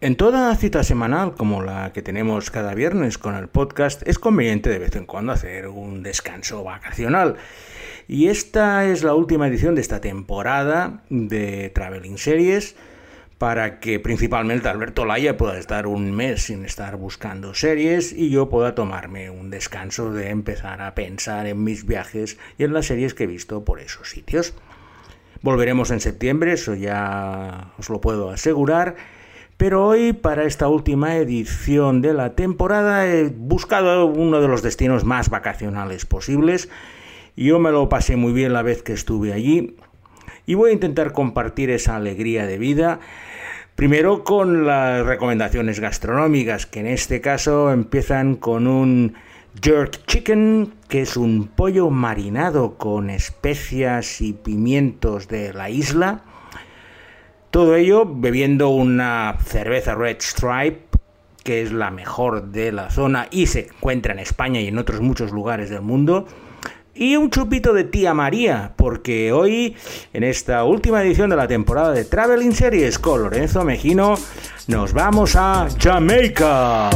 En toda cita semanal como la que tenemos cada viernes con el podcast, es conveniente de vez en cuando hacer un descanso vacacional. Y esta es la última edición de esta temporada de Traveling Series para que principalmente Alberto Laya pueda estar un mes sin estar buscando series y yo pueda tomarme un descanso de empezar a pensar en mis viajes y en las series que he visto por esos sitios. Volveremos en septiembre, eso ya os lo puedo asegurar pero hoy, para esta última edición de la temporada, he buscado uno de los destinos más vacacionales posibles. Yo me lo pasé muy bien la vez que estuve allí y voy a intentar compartir esa alegría de vida. Primero con las recomendaciones gastronómicas, que en este caso empiezan con un jerk chicken, que es un pollo marinado con especias y pimientos de la isla todo ello bebiendo una cerveza Red Stripe, que es la mejor de la zona y se encuentra en España y en otros muchos lugares del mundo. Y un chupito de tía María, porque hoy, en esta última edición de la temporada de Traveling Series con Lorenzo Mejino, nos vamos a Jamaica.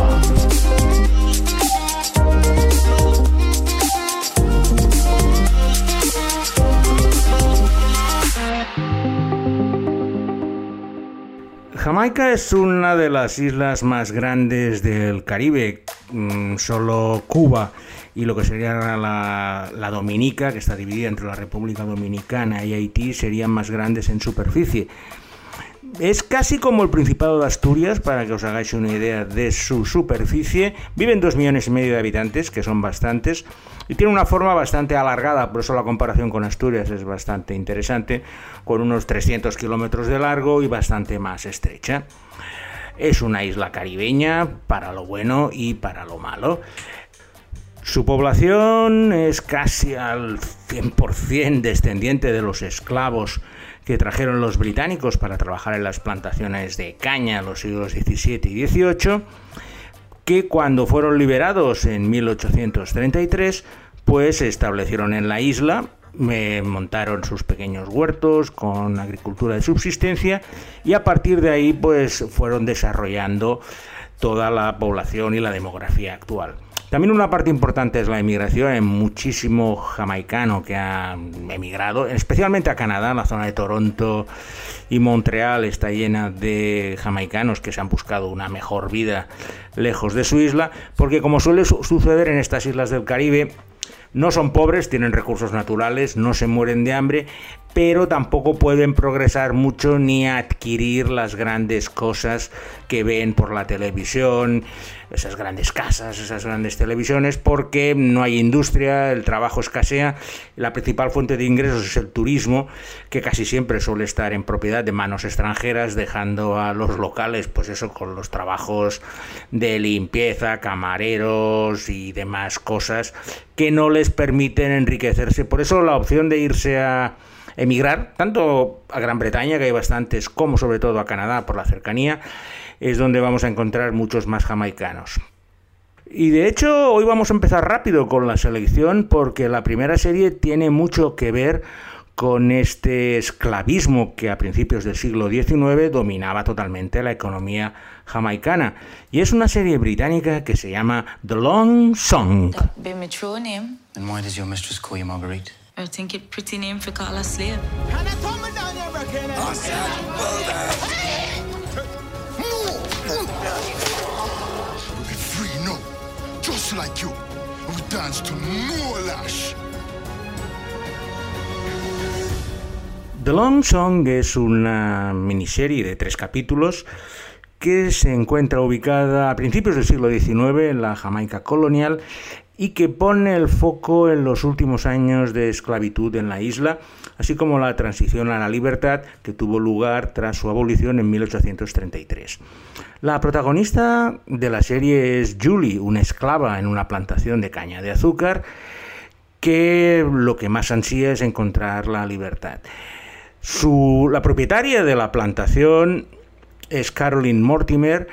Jamaica es una de las islas más grandes del Caribe, mm, solo Cuba y lo que sería la, la, Dominica, que está dividida entre la República Dominicana y Haití, serían más grandes en superficie. Es casi como el Principado de Asturias, para que os hagáis una idea de su superficie. Viven dos millones y medio de habitantes, que son bastantes, y tiene una forma bastante alargada, por eso la comparación con Asturias es bastante interesante, con unos 300 kilómetros de largo y bastante más estrecha. Es una isla caribeña para lo bueno y para lo malo. Su población es casi al 100% descendiente de los esclavos que trajeron los británicos para trabajar en las plantaciones de caña en los siglos XVII y XVIII, que cuando fueron liberados en 1833, pues se establecieron en la isla, montaron sus pequeños huertos con agricultura de subsistencia y a partir de ahí pues fueron desarrollando toda la población y la demografía actual. También una parte importante es la emigración. Hay muchísimo jamaicano que ha emigrado, especialmente a Canadá. La zona de Toronto y Montreal está llena de jamaicanos que se han buscado una mejor vida lejos de su isla, porque como suele suceder en estas islas del Caribe, no son pobres, tienen recursos naturales, no se mueren de hambre, pero tampoco pueden progresar mucho ni adquirir las grandes cosas que ven por la televisión, esas grandes casas, esas grandes televisiones, porque no hay industria, el trabajo escasea, la principal fuente de ingresos es el turismo, que casi siempre suele estar en propiedad de manos extranjeras, dejando a los locales, pues eso, con los trabajos de limpieza, camareros y demás cosas que no les permiten enriquecerse. Por eso la opción de irse a emigrar, tanto a Gran Bretaña, que hay bastantes, como sobre todo a Canadá por la cercanía, es donde vamos a encontrar muchos más jamaicanos. Y de hecho hoy vamos a empezar rápido con la selección porque la primera serie tiene mucho que ver con este esclavismo que a principios del siglo XIX dominaba totalmente la economía jamaicana. Y es una serie británica que se llama The Long Song. Call? We'll The Long Song es una miniserie de tres capítulos que se encuentra ubicada a principios del siglo XIX en la Jamaica colonial y que pone el foco en los últimos años de esclavitud en la isla, así como la transición a la libertad que tuvo lugar tras su abolición en 1833. La protagonista de la serie es Julie, una esclava en una plantación de caña de azúcar, que lo que más ansía es encontrar la libertad. la propietaria de la plantación es Caroline Mortimer,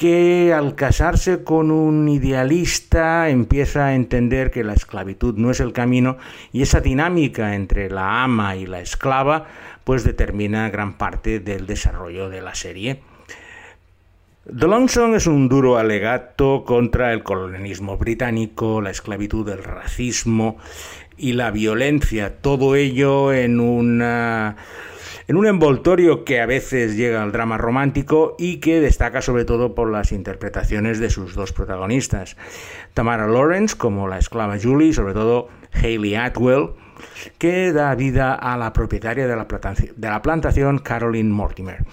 que al casarse con un idealista empieza a entender que la esclavitud no es el camino y esa dinámica entre la ama y la esclava pues determina gran parte del desarrollo de la serie. The es un duro alegato contra el colonialismo británico, la esclavitud, el racismo y la violencia, todo ello en una en un envoltorio que a veces llega al drama romántico y que destaca sobre todo por las interpretaciones de sus dos protagonistas, Tamara Lawrence como la esclava Julie y sobre todo Hayley Atwell, que da vida a la propietaria de la, de la plantación Caroline Mortimer.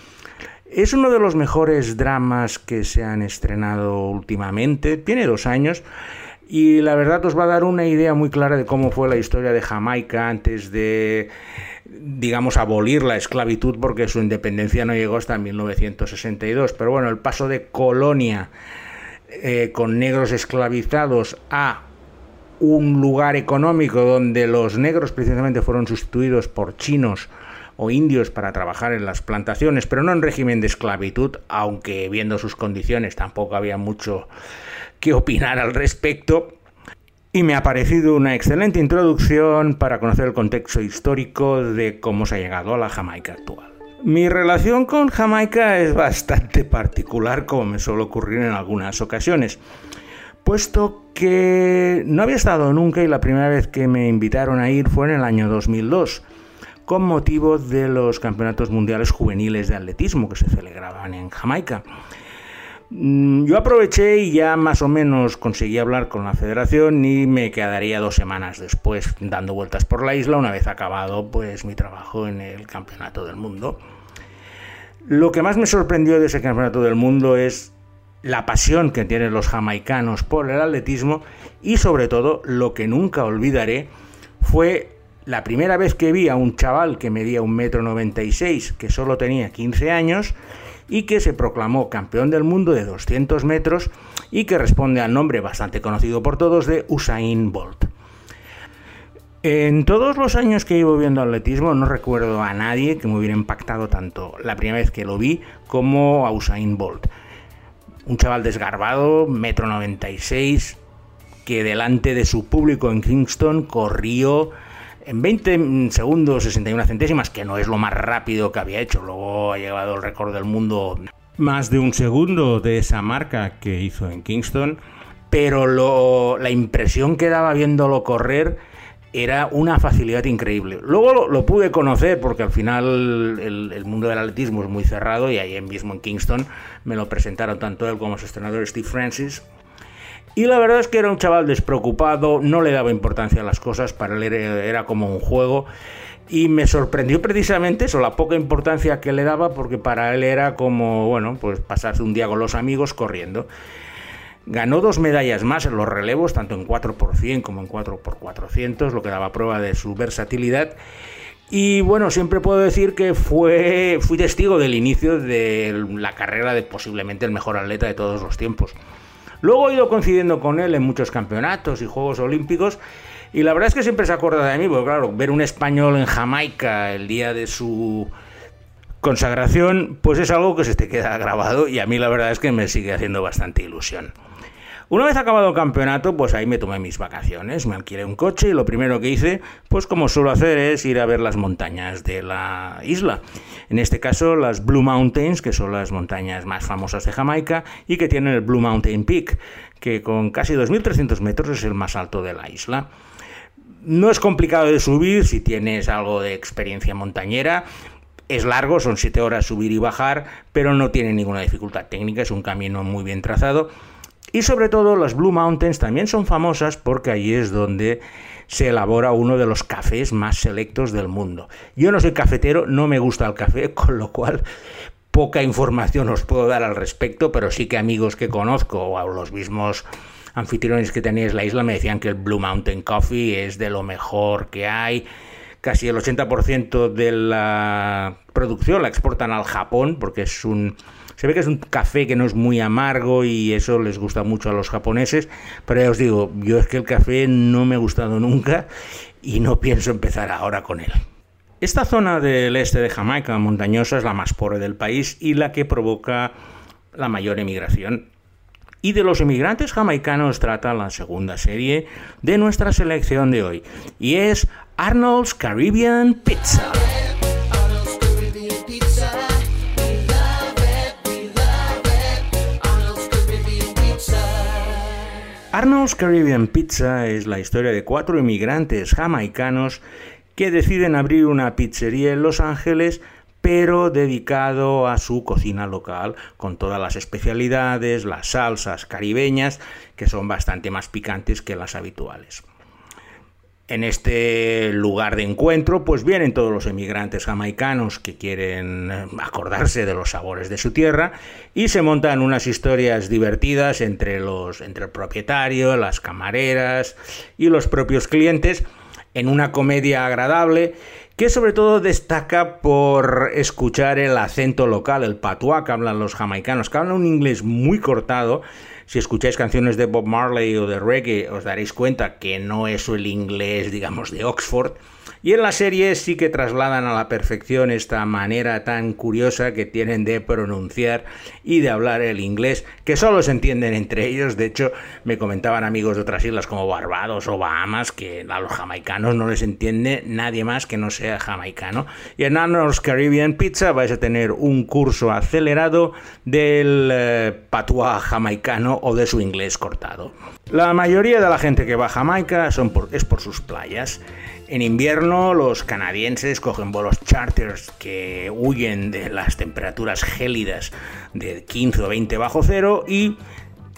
Es uno de los mejores dramas que se han estrenado últimamente, tiene dos años y la verdad os va a dar una idea muy clara de cómo fue la historia de Jamaica antes de digamos, abolir la esclavitud porque su independencia no llegó hasta 1962. Pero bueno, el paso de colonia eh, con negros esclavizados a un lugar económico donde los negros precisamente fueron sustituidos por chinos o indios para trabajar en las plantaciones, pero no en régimen de esclavitud, aunque viendo sus condiciones tampoco había mucho que opinar al respecto, y me ha parecido una excelente introducción para conocer el contexto histórico de cómo se ha llegado a la Jamaica actual. Mi relación con Jamaica es bastante particular, como me suele ocurrir en algunas ocasiones, puesto que no había estado nunca y la primera vez que me invitaron a ir fue en el año 2002, con motivo de los campeonatos mundiales juveniles de atletismo que se celebraban en Jamaica. Mm, yo aproveché y ya más o menos conseguí hablar con la federación y me quedaría dos semanas después dando vueltas por la isla una vez acabado pues mi trabajo en el campeonato del mundo. Lo que más me sorprendió de ese campeonato del mundo es la pasión que tienen los jamaicanos por el atletismo y sobre todo lo que nunca olvidaré fue la primera vez que vi a un chaval que medía un metro que solo tenía 15 años y que se proclamó campeón del mundo de 200 metros y que responde al nombre bastante conocido por todos de Usain Bolt. En todos los años que llevo viendo atletismo no recuerdo a nadie que me hubiera impactado tanto la primera vez que lo vi como a Usain Bolt. Un chaval desgarbado, metro 96, que delante de su público en Kingston corrió en 20 segundos 61 centésimas, que no es lo más rápido que había hecho. Luego ha llegado el récord del mundo más de un segundo de esa marca que hizo en Kingston. Pero la impresión que daba viéndolo correr era una facilidad increíble. Luego lo, pude conocer porque al final el, mundo del atletismo es muy cerrado y ahí mismo en Kingston me lo presentaron tanto él como su entrenador Steve Francis y la verdad es que era un chaval despreocupado, no le daba importancia a las cosas, para él era como un juego. Y me sorprendió precisamente eso, la poca importancia que le daba, porque para él era como, bueno, pues pasarse un día con los amigos corriendo. Ganó dos medallas más en los relevos, tanto en 4x100 como en 4x400, lo que daba prueba de su versatilidad. Y bueno, siempre puedo decir que fue, fui testigo del inicio de la carrera de posiblemente el mejor atleta de todos los tiempos. Luego he ido coincidiendo con él en muchos campeonatos y Juegos Olímpicos y la verdad es que siempre se acuerda de mí, porque claro, ver un español en Jamaica el día de su consagración, pues es algo que se te queda grabado y a mí la verdad es que me sigue haciendo bastante ilusión. Una vez acabado el campeonato, pues ahí me tomé mis vacaciones, me alquilé un coche y lo primero que hice, pues como suelo hacer, es ir a ver las montañas de la isla. En este caso, las Blue Mountains, que son las montañas más famosas de Jamaica y que tienen el Blue Mountain Peak, que con casi 2.300 metros es el más alto de la isla. No es complicado de subir si tienes algo de experiencia montañera. Es largo, son 7 horas subir y bajar, pero no tiene ninguna dificultad técnica, es un camino muy bien trazado y sobre todo las Blue Mountains también son famosas porque allí es donde se elabora uno de los cafés más selectos del mundo. Yo no soy cafetero, no me gusta el café, con lo cual poca información os puedo dar al respecto, pero sí que amigos que conozco o los mismos anfitriones que tenéis la isla me decían que el Blue Mountain Coffee es de lo mejor que hay. Casi el 80% de la producción la exportan al Japón porque es un se ve que es un café que no es muy amargo y eso les gusta mucho a los japoneses, pero ya os digo, yo es que el café no me ha gustado nunca y no pienso empezar ahora con él. Esta zona del este de Jamaica montañosa es la más pobre del país y la que provoca la mayor emigración. Y de los emigrantes jamaicanos trata la segunda serie de nuestra selección de hoy, y es Arnold's Caribbean Pizza. Arnold's Caribbean Pizza es la historia de cuatro inmigrantes jamaicanos que deciden abrir una pizzería en Los Ángeles pero dedicado a su cocina local, con todas las especialidades, las salsas caribeñas, que son bastante más picantes que las habituales. En este lugar de encuentro, pues vienen todos los emigrantes jamaicanos que quieren eh, acordarse de los sabores de su tierra y se montan unas historias divertidas entre los entre el propietario, las camareras y los propios clientes en una comedia agradable que sobre todo destaca por escuchar el acento local, el patois que hablan los jamaicanos, que hablan un inglés muy cortado. Si escucháis canciones de Bob Marley o de reggae, os daréis cuenta que no es el inglés, digamos, de Oxford, y en la serie sí que trasladan a la perfección esta manera tan curiosa que tienen de pronunciar y de hablar el inglés, que solo se entienden entre ellos. De hecho, me comentaban amigos de otras islas como Barbados o Bahamas que a los jamaicanos no les entiende nadie más que no sea jamaicano. Y en Arnold's Caribbean Pizza vais a tener un curso acelerado del eh, patois jamaicano o de su inglés cortado. La mayoría de la gente que va a Jamaica es por sus playas. En invierno los canadienses cogen vuelos charters que huyen de las temperaturas gélidas de 15 o 20 bajo cero y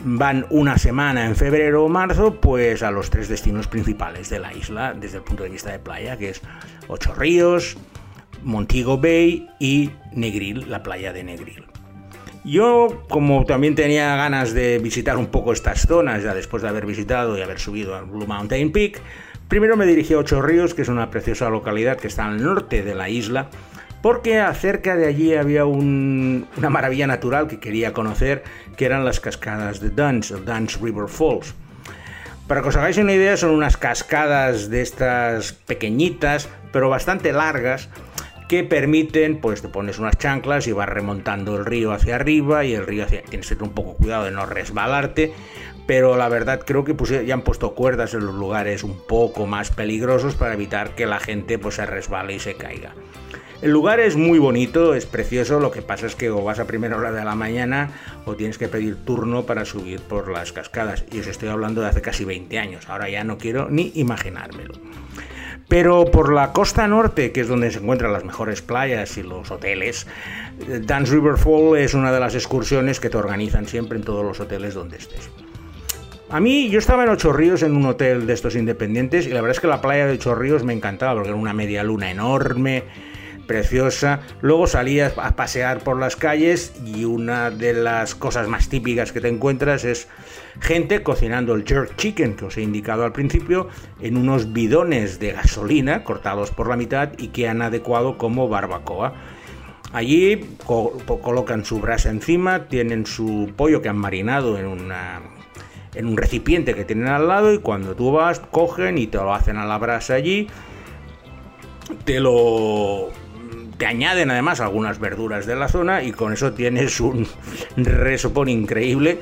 van una semana en febrero o marzo pues a los tres destinos principales de la isla desde el punto de vista de playa que es Ocho Ríos, Montego Bay y Negril, la playa de Negril. Yo, como también tenía ganas de visitar un poco estas zonas, ya después de haber visitado y haber subido al Blue Mountain Peak, Primero me dirigí a Ocho Ríos, que es una preciosa localidad que está al norte de la isla, porque acerca de allí había una maravilla natural que quería conocer, que eran las cascadas de Duns, o Duns River Falls. Para que os hagáis una idea, son unas cascadas de estas pequeñitas, pero bastante largas, que permiten, pues te pones unas chanclas y vas remontando el río hacia arriba y el río hacia... Tienes que tener un poco cuidado de no resbalarte, pero la verdad creo que ya han puesto cuerdas en los lugares un poco más peligrosos para evitar que la gente pues, se resbale y se caiga. El lugar es muy bonito, es precioso, lo que pasa es que o vas a primera hora de la mañana o tienes que pedir turno para subir por las cascadas. Y os estoy hablando de hace casi 20 años, ahora ya no quiero ni imaginármelo. Pero por la costa norte, que es donde se encuentran las mejores playas y los hoteles, Dance River Fall es una de las excursiones que te organizan siempre en todos los hoteles donde estés. A mí, yo estaba en Ocho Ríos en un hotel de estos independientes y la verdad es que la playa de Ocho Ríos me encantaba porque era una media luna enorme, preciosa. Luego salías a pasear por las calles y una de las cosas más típicas que te encuentras es gente cocinando el jerk chicken que os he indicado al principio en unos bidones de gasolina cortados por la mitad y que han adecuado como barbacoa. Allí colocan su brasa encima, tienen su pollo que han marinado en una en un recipiente que tienen al lado y cuando tú vas cogen y te lo hacen a la brasa allí, te lo te añaden además algunas verduras de la zona y con eso tienes un resopón increíble.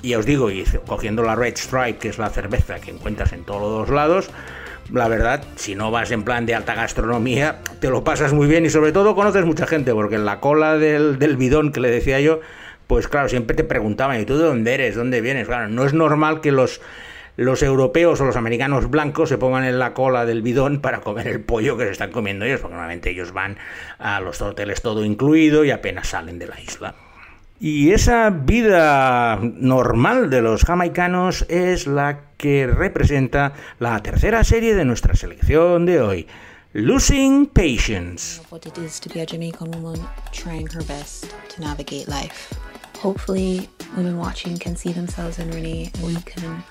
Y os digo, y cogiendo la Red Stripe, que es la cerveza que encuentras en todos los lados, la verdad, si no vas en plan de alta gastronomía, te lo pasas muy bien y sobre todo conoces mucha gente, porque en la cola del, del bidón que le decía yo, pues claro, siempre te preguntaban, ¿y tú de dónde eres? ¿Dónde vienes? Claro, no es normal que los, los europeos o los americanos blancos se pongan en la cola del bidón para comer el pollo que se están comiendo ellos, porque normalmente ellos van a los hoteles todo incluido y apenas salen de la isla. Y esa vida normal de los jamaicanos es la que representa la tercera serie de nuestra selección de hoy. Losing Patience. What it is to be a Jamaican woman trying her best to navigate life. hopefully women watching can see themselves in Renee and we can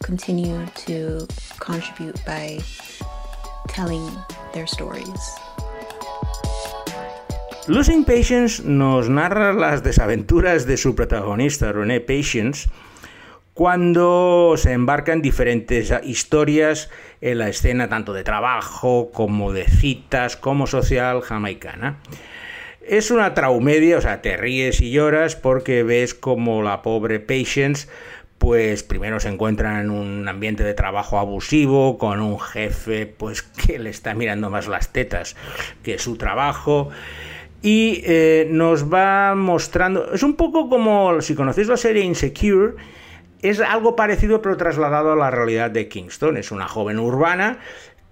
continue to contribute by telling their stories. Losing Patience nos narra las desaventuras de su protagonista, Renee Patience, cuando se embarca en diferentes historias en la escena tanto de trabajo como de citas como social jamaicana. Es una traumedia, o sea, te ríes y lloras porque ves como la pobre Patience pues primero se encuentra en un ambiente de trabajo abusivo, con un jefe pues que le está mirando más las tetas que su trabajo. Y eh, nos va mostrando, es un poco como si conocéis la serie Insecure, es algo parecido pero trasladado a la realidad de Kingston. Es una joven urbana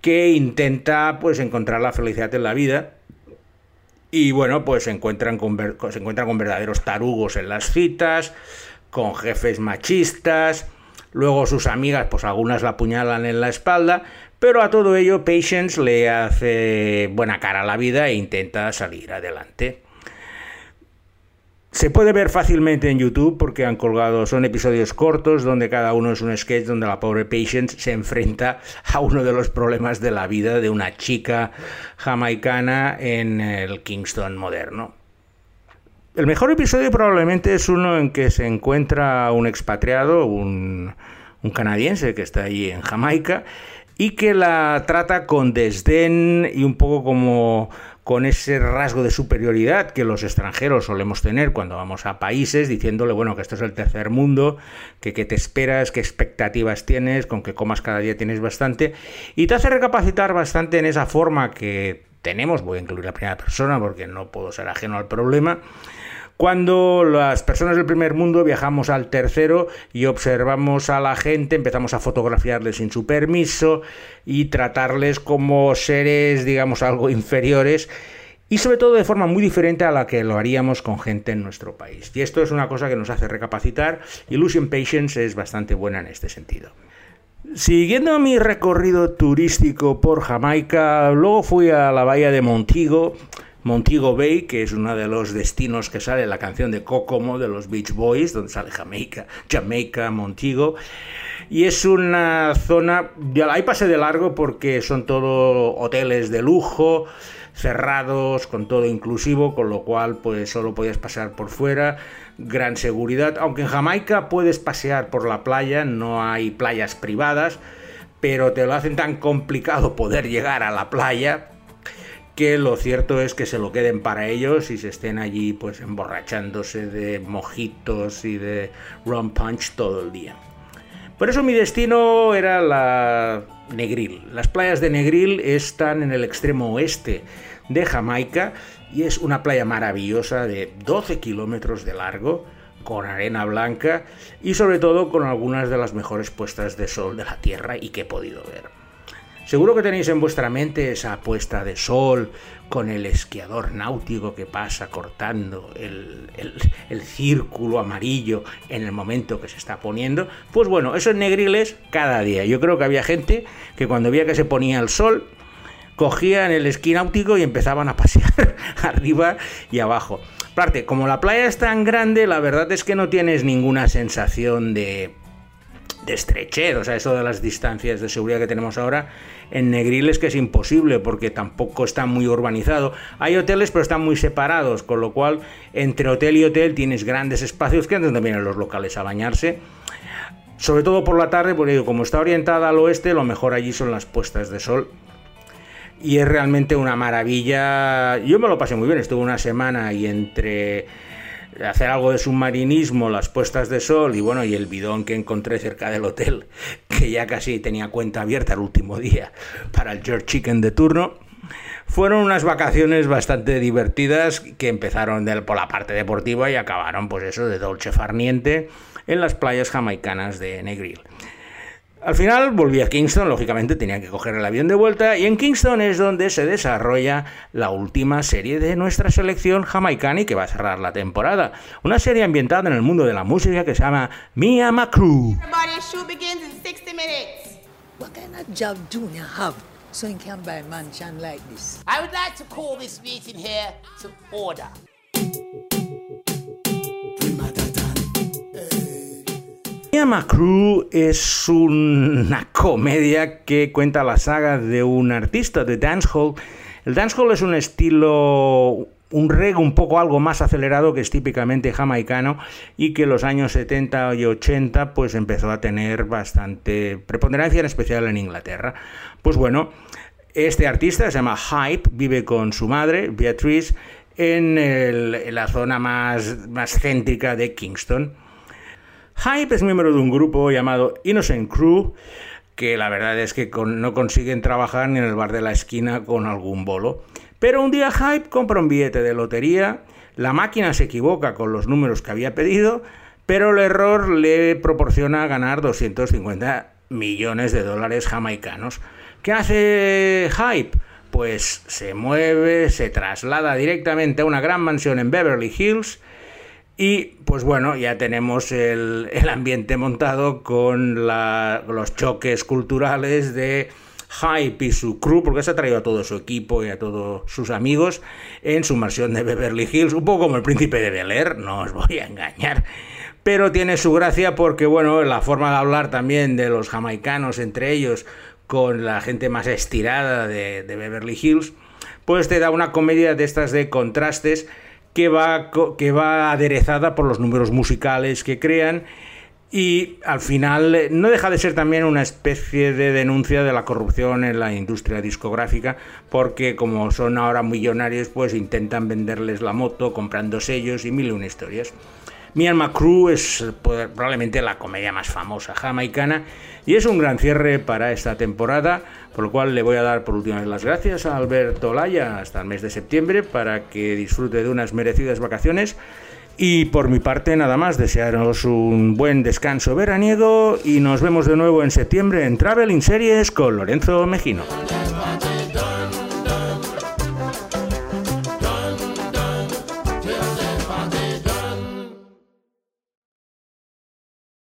que intenta pues encontrar la felicidad en la vida y bueno, pues se encuentran con, se encuentran con verdaderos tarugos en las citas, con jefes machistas, luego sus amigas pues algunas la apuñalan en la espalda, pero a todo ello Patience le hace buena cara a la vida e intenta salir adelante. Se puede ver fácilmente en YouTube porque han colgado, son episodios cortos donde cada uno es un sketch donde la pobre Patience se enfrenta a uno de los problemas de la vida de una chica jamaicana en el Kingston moderno. El mejor episodio probablemente es uno en que se encuentra un expatriado, un, un canadiense que está allí en Jamaica y que la trata con desdén y un poco como con ese rasgo de superioridad que los extranjeros solemos tener cuando vamos a países, diciéndole, bueno, que esto es el tercer mundo, que qué te esperas, qué expectativas tienes, con que comas cada día tienes bastante, y te hace recapacitar bastante en esa forma que tenemos, voy a incluir la primera persona porque no puedo ser ajeno al problema, cuando las personas del primer mundo viajamos al tercero y observamos a la gente, empezamos a fotografiarles sin su permiso y tratarles como seres, digamos, algo inferiores y sobre todo de forma muy diferente a la que lo haríamos con gente en nuestro país. Y esto es una cosa que nos hace recapacitar y Lucian Patience es bastante buena en este sentido. Siguiendo mi recorrido turístico por Jamaica, luego fui a la bahía de Montigo, Montego Bay, que es uno de los destinos que sale la canción de Kokomo de los Beach Boys, donde sale Jamaica, Jamaica, Montego. Y es una zona, ahí pasé de largo porque son todo hoteles de lujo, cerrados, con todo inclusivo, con lo cual pues solo podías pasar por fuera, gran seguridad, aunque en Jamaica puedes pasear por la playa, no hay playas privadas, pero te lo hacen tan complicado poder llegar a la playa que lo cierto es que se lo queden para ellos y se estén allí pues emborrachándose de mojitos y de rum punch todo el día. Por eso mi destino era la Negril. Las playas de Negril están en el extremo oeste de Jamaica y es una playa maravillosa de 12 kilómetros de largo, con arena blanca y sobre todo con algunas de las mejores puestas de sol de la Tierra y que he podido ver. Seguro que tenéis en vuestra mente esa puesta de sol con el esquiador náutico que pasa cortando el, círculo amarillo en el momento que se está poniendo. Pues bueno, esos negriles cada día. Yo creo que había gente que cuando veía que se ponía el sol, cogían el esquí náutico y empezaban a pasear arriba y abajo. Aparte, como la playa es tan grande, la verdad es que no tienes ninguna sensación de de estrechez, o sea, eso de las distancias de seguridad que tenemos ahora en Negril es que es imposible porque tampoco está muy urbanizado. Hay hoteles pero están muy separados, con lo cual entre hotel y hotel tienes grandes espacios que andan también los locales a bañarse. Sobre todo por la tarde, porque como está orientada al oeste, lo mejor allí son las puestas de sol. Y es realmente una maravilla. Yo me lo pasé muy bien, estuve una semana y entre hacer algo de submarinismo, las puestas de sol y bueno, y el bidón que encontré cerca del hotel, que ya casi tenía cuenta abierta el último día para el George Chicken de turno. Fueron unas vacaciones bastante divertidas que empezaron por la parte deportiva y acabaron pues eso de dolce farniente en las playas jamaicanas de Negril. Al final volví a Kingston, lógicamente tenía que coger el avión de vuelta y en Kingston es donde se desarrolla la última serie de nuestra selección jamaicana y que va a cerrar la temporada. Una serie ambientada en el mundo de la música que se llama Mia Macru. What kind of job do you have so you can buy mansion like this? I would like to call this meeting here to order. Crew es una comedia que cuenta la saga de un artista de dancehall. El dancehall es un estilo un reggae un poco algo más acelerado que es típicamente jamaicano y que en los años 70 y 80 pues empezó a tener bastante preponderancia en especial en Inglaterra. Pues bueno, este artista se llama Hype, vive con su madre, Beatrice, en, en la zona más, más céntrica de Kingston. Hype es miembro de un grupo llamado Innocent Crew, que la verdad es que no consiguen trabajar ni en el bar de la esquina con algún bolo. Pero un día Hype compra un billete de lotería, la máquina se equivoca con los números que había pedido, pero el error le proporciona ganar 250 millones de dólares jamaicanos. ¿Qué hace Hype? Pues se mueve, se traslada directamente a una gran mansión en Beverly Hills y pues bueno, ya tenemos el, ambiente montado con los choques culturales de Hype y su crew, porque se ha traído a todo su equipo y a todos sus amigos en su mansión de Beverly Hills, un poco como el príncipe de Bel Air, no os voy a engañar. Pero tiene su gracia porque, bueno, la forma de hablar también de los jamaicanos entre ellos con la gente más estirada de Beverly Hills, pues te da una comedia de estas de contrastes que va, que va aderezada por los números musicales que crean y al final eh, no deja de ser también una especie de denuncia de la corrupción en la industria discográfica, porque como son ahora millonarios, pues intentan venderles la moto comprando sellos y mil y una historias. Mi Alma Crew es pues, probablemente la comedia más famosa jamaicana y es un gran cierre para esta temporada, por lo cual le voy a dar por última vez las gracias a Alberto Laya hasta el mes de septiembre para que disfrute de unas merecidas vacaciones. Y por mi parte nada más, desearos un buen descanso veraniego y nos vemos de nuevo en septiembre en Traveling Series con Lorenzo Mejino.